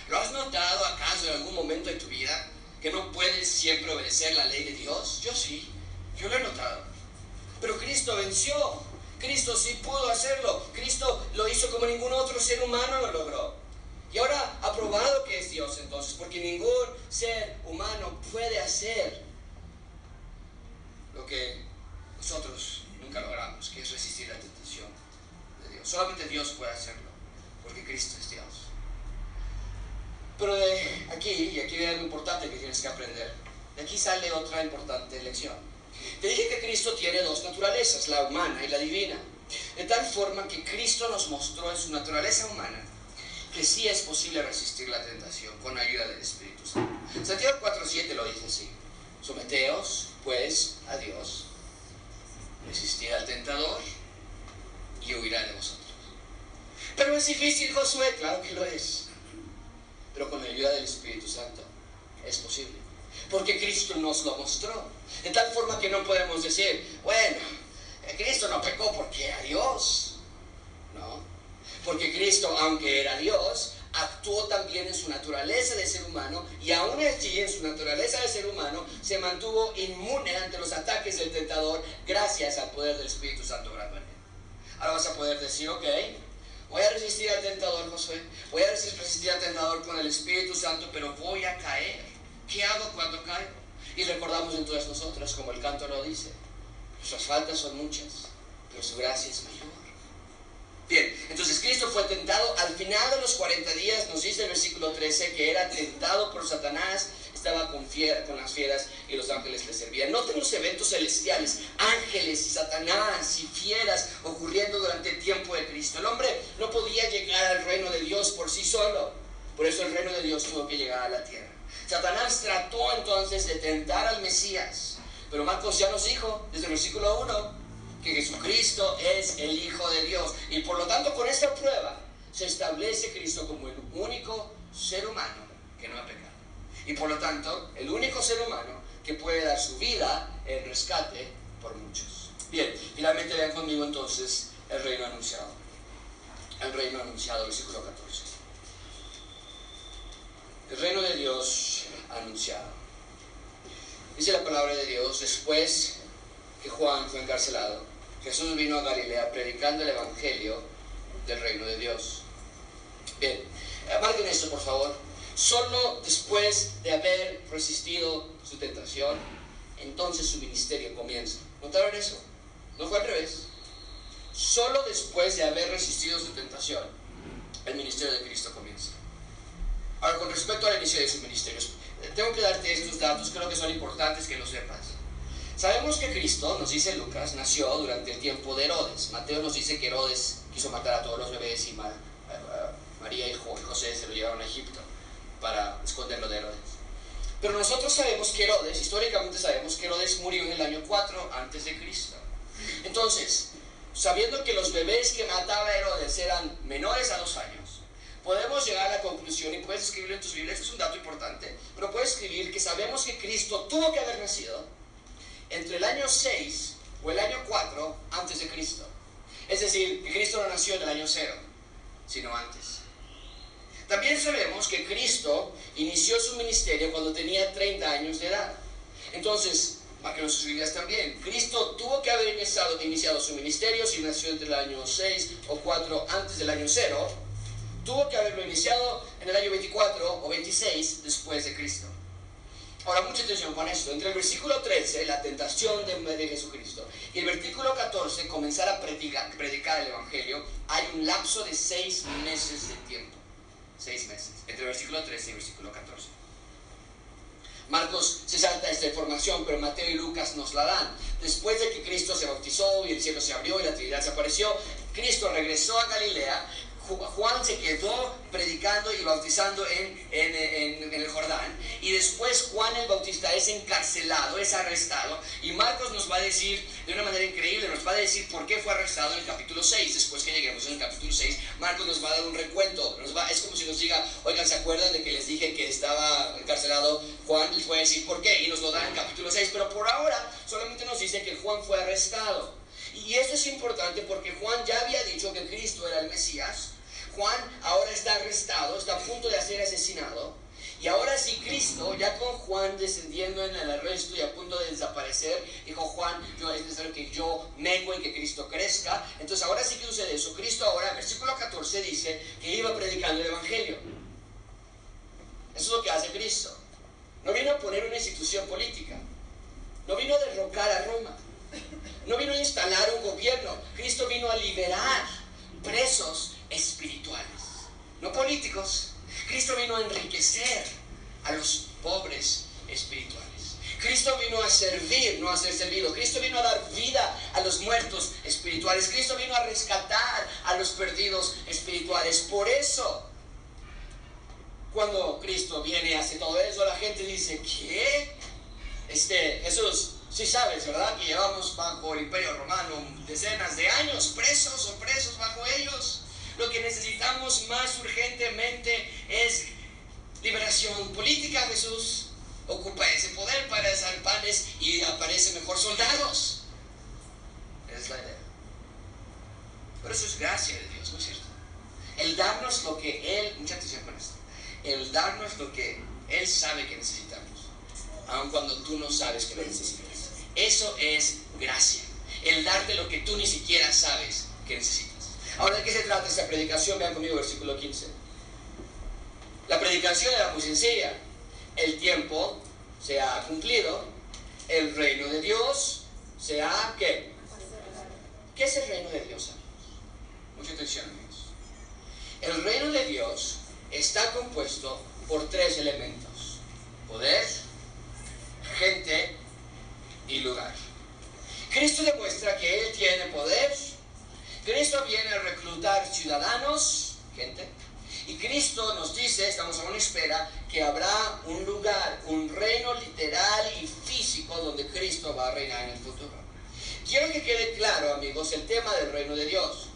¿Lo has notado acaso en algún momento de tu vida? Que no puedes siempre obedecer la ley de Dios. Yo sí. Yo lo he notado. Pero Cristo venció. Cristo sí pudo hacerlo. Cristo lo hizo como ningún otro ser humano lo logró. Y ahora ha probado que es Dios entonces, porque ningún ser humano puede hacer lo que nosotros Solamente Dios puede hacerlo, porque Cristo es Dios. Pero de aquí, y aquí viene algo importante que tienes que aprender, de aquí sale otra importante lección. Te dije que Cristo tiene dos naturalezas, la humana y la divina. De tal forma que Cristo nos mostró en su naturaleza humana que sí es posible resistir la tentación con ayuda del Espíritu Santo. Santiago 4.7 lo dice así. Someteos, pues, a Dios resistir al tentador y huirá de vosotros. Pero es difícil, Josué, claro que lo es. Pero con la ayuda del Espíritu Santo es posible. Porque Cristo nos lo mostró. De tal forma que no podemos decir, bueno, Cristo no pecó porque era Dios. No. Porque Cristo, aunque era Dios, actuó también en su naturaleza de ser humano y aún allí en su naturaleza de ser humano se mantuvo inmune ante los ataques del tentador gracias al poder del Espíritu Santo él. Ahora vas a poder decir, ok, voy a resistir al tentador, Josué, voy a resistir al tentador con el Espíritu Santo, pero voy a caer. ¿Qué hago cuando caigo? Y recordamos entonces nosotros, como el canto lo dice, nuestras faltas son muchas, pero su gracia es mayor. Bien, entonces Cristo fue tentado al final de los 40 días, nos dice el versículo 13, que era tentado por Satanás, estaba con, con las fieras y los ángeles le servían. Noten los eventos celestiales, ángeles y Satanás y fieras ocurriendo durante el tiempo de Cristo. El hombre no podía llegar al reino de Dios por sí solo, por eso el reino de Dios tuvo que llegar a la tierra. Satanás trató entonces de tentar al Mesías, pero Marcos ya nos dijo desde el versículo 1, que Jesucristo es el Hijo de Dios. Y por lo tanto, con esta prueba se establece Cristo como el único ser humano que no ha pecado. Y por lo tanto el único ser humano que puede dar su vida en rescate por muchos. Bien, finalmente vean conmigo entonces el reino anunciado. El reino anunciado, versículo 14. El reino de Dios anunciado. Dice la palabra de Dios, después que Juan fue encarcelado, Jesús vino a Galilea predicando el Evangelio del reino de Dios. Bien, marquen esto por favor. Solo después de haber resistido su tentación, entonces su ministerio comienza. ¿Notaron eso? No fue al revés. Solo después de haber resistido su tentación, el ministerio de Cristo comienza. Ahora, con respecto al inicio de su ministerio, tengo que darte estos datos, creo que son importantes que lo sepas. Sabemos que Cristo, nos dice Lucas, nació durante el tiempo de Herodes. Mateo nos dice que Herodes quiso matar a todos los bebés y eh, María y José se lo llevaron a Egipto para esconderlo de Herodes. Pero nosotros sabemos que Herodes, históricamente sabemos que Herodes murió en el año 4 antes de Cristo. Entonces, sabiendo que los bebés que mataba Herodes eran menores a dos años, podemos llegar a la conclusión, y puedes escribirlo en tus Biblias, es un dato importante, pero puedes escribir que sabemos que Cristo tuvo que haber nacido entre el año 6 o el año 4 antes de Cristo. Es decir, que Cristo no nació en el año 0, sino antes. También sabemos que Cristo inició su ministerio cuando tenía 30 años de edad. Entonces, para que sus Biblias también. Cristo tuvo que haber iniciado, iniciado su ministerio, si nació entre el año 6 o 4 antes del año 0, tuvo que haberlo iniciado en el año 24 o 26 después de Cristo. Ahora, mucha atención con esto. Entre el versículo 13, la tentación de, de Jesucristo, y el versículo 14, comenzar a predicar, predicar el Evangelio, hay un lapso de seis meses de tiempo. Seis meses. Entre el versículo 13 y el versículo 14. Marcos se salta esta información, pero Mateo y Lucas nos la dan. Después de que Cristo se bautizó y el cielo se abrió y la Trinidad se apareció, Cristo regresó a Galilea Juan se quedó predicando y bautizando en, el Jordán. Y después Juan el Bautista es encarcelado, es arrestado. Y Marcos nos va a decir, de una manera increíble, nos va a decir por qué fue arrestado en el capítulo 6. Después que lleguemos en el capítulo 6, Marcos nos va a dar un recuento. Nos va, es como si nos diga, oigan, ¿se acuerdan de que les dije que estaba encarcelado Juan? Les voy a decir por qué. Y nos lo da en el capítulo 6. Pero por ahora solamente nos dice que Juan fue arrestado. Y esto es importante porque Juan ya había dicho que Cristo era el Mesías. Juan ahora está arrestado, está a punto de ser asesinado. Y ahora sí Cristo, ya con Juan descendiendo en el arresto y a punto de desaparecer, dijo Juan, yo es necesario que yo mengue y que Cristo crezca. Entonces ahora sí que sucede eso. Cristo ahora, versículo 14 dice que iba predicando el Evangelio. Eso es lo que hace Cristo. No vino a poner una institución política. No vino a derrocar a Roma. No vino a instalar un gobierno. Cristo vino a liberar presos espirituales, no políticos. Cristo vino a enriquecer a los pobres espirituales. Cristo vino a servir, no a ser servido. Cristo vino a dar vida a los muertos espirituales. Cristo vino a rescatar a los perdidos espirituales. Por eso, cuando Cristo viene y hace todo eso, la gente dice, ¿qué? Este, Jesús, sí sabes, ¿verdad? Que llevamos bajo el imperio romano decenas de años presos o presos bajo ellos. Lo que necesitamos más urgentemente es liberación política. Jesús ocupa ese poder para desar panes y aparece mejor soldados. Es la idea. Pero eso es gracia de Dios, ¿no es cierto? El darnos lo que Él, mucha atención con esto, el darnos lo que Él sabe que necesitamos, aun cuando tú no sabes que lo necesitas. Eso es gracia. El darte lo que tú ni siquiera sabes que necesitas. Ahora, ¿de qué se trata esta predicación? Vean conmigo versículo 15. La predicación era muy sencilla. El tiempo se ha cumplido. El reino de Dios se ha... ¿Qué? ¿Qué es el reino de Dios? Mucha atención, amigos. El reino de Dios está compuesto por tres elementos. Poder, gente y lugar. Cristo demuestra que Él tiene poder, Cristo viene a reclutar ciudadanos, gente, y Cristo nos dice, estamos a una espera, que habrá un lugar, un reino literal y físico donde Cristo va a reinar en el futuro. Quiero que quede claro, amigos, el tema del reino de Dios.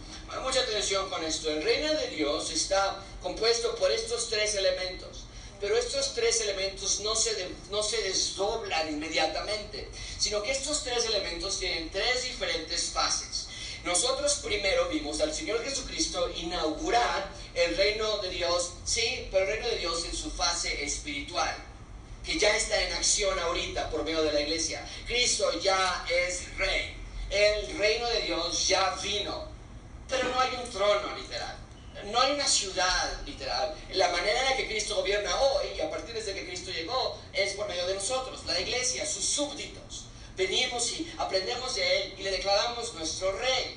Mucha atención con esto. El reino de Dios está compuesto por estos tres elementos. pero estos tres elementos no se, no se desdoblan inmediatamente, sino que estos tres elementos tienen tres diferentes fases. Nosotros primero vimos al Señor Jesucristo inaugurar el reino de Dios, sí, pero el reino de Dios en su fase espiritual, que ya está en acción ahorita por medio de la iglesia. Cristo ya es rey, el reino de Dios ya vino, pero no hay un trono literal. No hay una ciudad literal. La manera en la que Cristo gobierna hoy, a partir de que Cristo llegó, es por medio de nosotros, la iglesia, sus súbditos venimos y aprendemos de Él y le declaramos nuestro rey.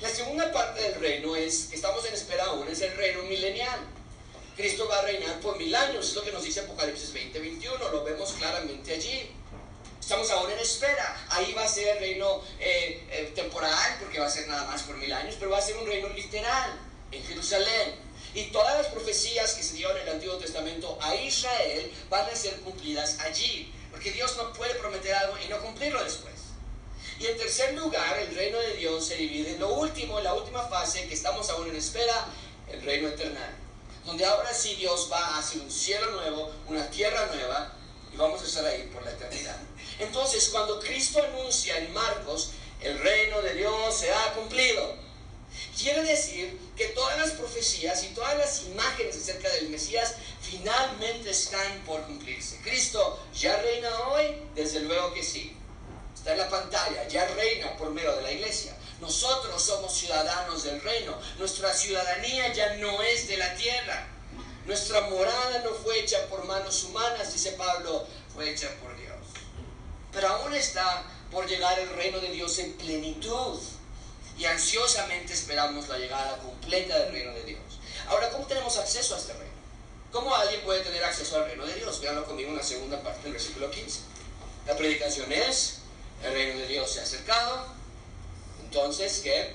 La segunda parte del reino es, que estamos en espera aún, es el reino milenial. Cristo va a reinar por mil años, es lo que nos dice Apocalipsis 20, 21, lo vemos claramente allí. Estamos aún en espera. Ahí va a ser el reino eh, eh, temporal, porque va a ser nada más por mil años, pero va a ser un reino literal en Jerusalén. Y todas las profecías que se dieron en el Antiguo Testamento a Israel van a ser cumplidas allí. Porque Dios no puede prometer algo y no cumplirlo después. Y en tercer lugar, el reino de Dios se divide en lo último, en la última fase que estamos aún en espera, el reino eterno. Donde ahora sí Dios va a hacer un cielo nuevo, una tierra nueva, y vamos a estar ahí por la eternidad. Entonces, cuando Cristo anuncia en Marcos, el reino de Dios se ha cumplido, quiere decir que todas las profecías y todas las imágenes acerca del Mesías finalmente están por cumplirse. Cristo ya reina hoy, desde luego que sí. Está en la pantalla, ya reina por medio de la iglesia. Nosotros somos ciudadanos del reino. Nuestra ciudadanía ya no es de la tierra. Nuestra morada no fue hecha por manos humanas, dice Pablo, fue hecha por Dios. Pero aún está por llegar el reino de Dios en plenitud. Y ansiosamente esperamos la llegada completa del reino de Dios. Ahora, ¿cómo tenemos acceso a este reino? ¿Cómo alguien puede tener acceso al reino de Dios? Veanlo conmigo en la segunda parte del versículo 15. La predicación es, el reino de Dios se ha acercado, entonces, ¿qué?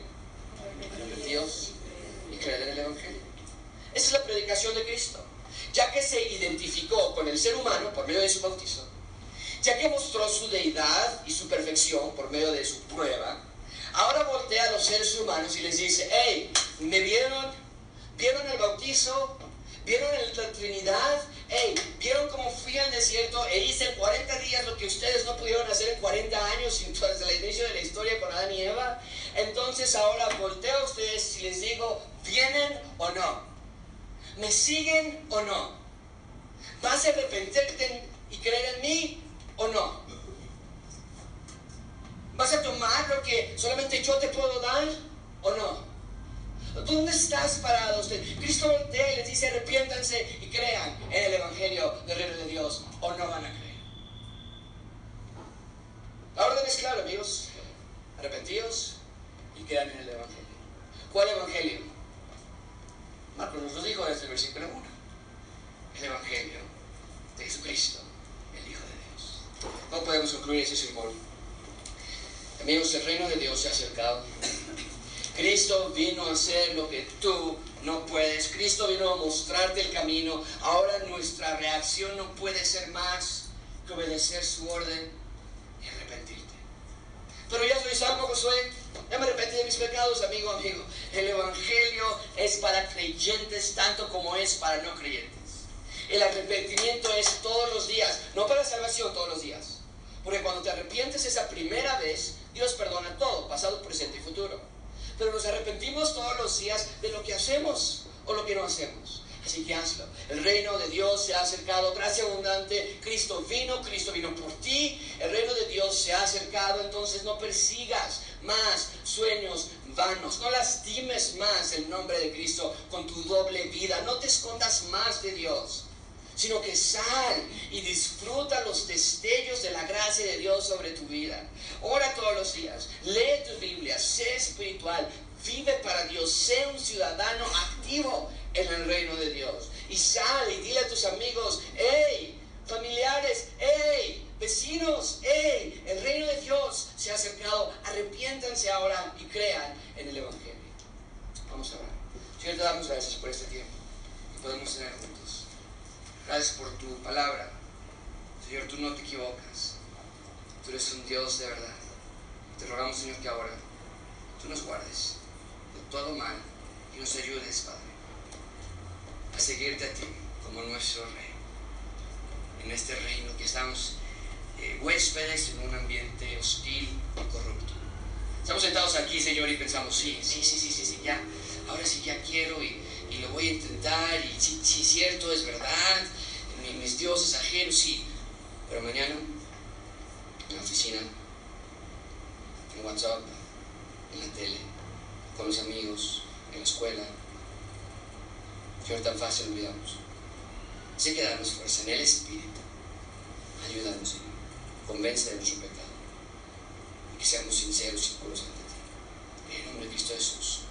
Dios y creer en el Evangelio. Esa es la predicación de Cristo. Ya que se identificó con el ser humano por medio de su bautizo, ya que mostró su deidad y su perfección por medio de su prueba, ahora voltea a los seres humanos y les dice, hey, ¿me vieron? ¿Vieron el bautizo? ¿Vieron la Trinidad? Hey, ¿vieron cómo fui al desierto e hice en 40 días lo que ustedes no pudieron hacer en 40 años (laughs) desde el inicio de la historia con Adán y Eva? Entonces ahora volteo a ustedes y les digo, ¿vienen o no? ¿Me siguen o no? ¿Vas a arrepentirte y creer en mí o no? ¿Vas a tomar lo que solamente yo te puedo dar o no? ¿Dónde estás parado usted? Cristo voltea les dice arrepiéntanse y crean en el Evangelio del Reino de Dios o no van a creer. La orden es clara, amigos. Arrepentidos y crean en el Evangelio. ¿Cuál Evangelio? Marcos nos lo dijo desde el versículo 1. El Evangelio de Jesucristo, el Hijo de Dios. No podemos concluir ese símbolo. Amigos, el reino de Dios se ha acercado. Cristo vino a hacer lo que tú no puedes. Cristo vino a mostrarte el camino. Ahora nuestra reacción no puede ser más que obedecer su orden y arrepentirte. Pero ya soy salvo, Josué. Ya me arrepentí de mis pecados, amigo, amigo. El Evangelio es para creyentes tanto como es para no creyentes. El arrepentimiento es todos los días, no para salvación todos los días. Porque cuando te arrepientes esa primera vez, Dios perdona todo, pasado, presente y futuro pero nos arrepentimos todos los días de lo que hacemos o lo que no hacemos. Así que hazlo. El reino de Dios se ha acercado, gracia abundante. Cristo vino, Cristo vino por ti. El reino de Dios se ha acercado, entonces no persigas más sueños vanos. No lastimes más el nombre de Cristo con tu doble vida. No te escondas más de Dios sino que sal y disfruta los destellos de la gracia de Dios sobre tu vida. Ora todos los días, lee tu Biblia, sé espiritual, vive para Dios, sé un ciudadano activo en el reino de Dios. Y sal y dile a tus amigos, hey, familiares, hey, vecinos, hey, el reino de Dios se ha acercado, arrepiéntanse ahora y crean en el Evangelio. Vamos a orar. Señor, te damos gracias por este tiempo que podemos tener Gracias por tu palabra. Señor, tú no te equivocas. Tú eres un Dios de verdad. Te rogamos, Señor, que ahora tú nos guardes de todo mal y nos ayudes, Padre, a seguirte a ti como nuestro Rey. En este reino que estamos eh, huéspedes en un ambiente hostil y corrupto. Estamos sentados aquí, Señor, y pensamos, sí, sí, sí, sí, sí, sí ya, ahora sí ya quiero y, lo voy a intentar, y sí, sí, cierto, es verdad, mis dioses ajenos, sí, pero mañana, en la oficina, en WhatsApp, en la tele, con los amigos, en la escuela, Señor, tan fácil olvidamos. Así que danos fuerza en el Espíritu. Ayúdanos, Señor. Convence de nuestro pecado. Y que seamos sinceros y puros ante ti. En el nombre de Cristo Jesús.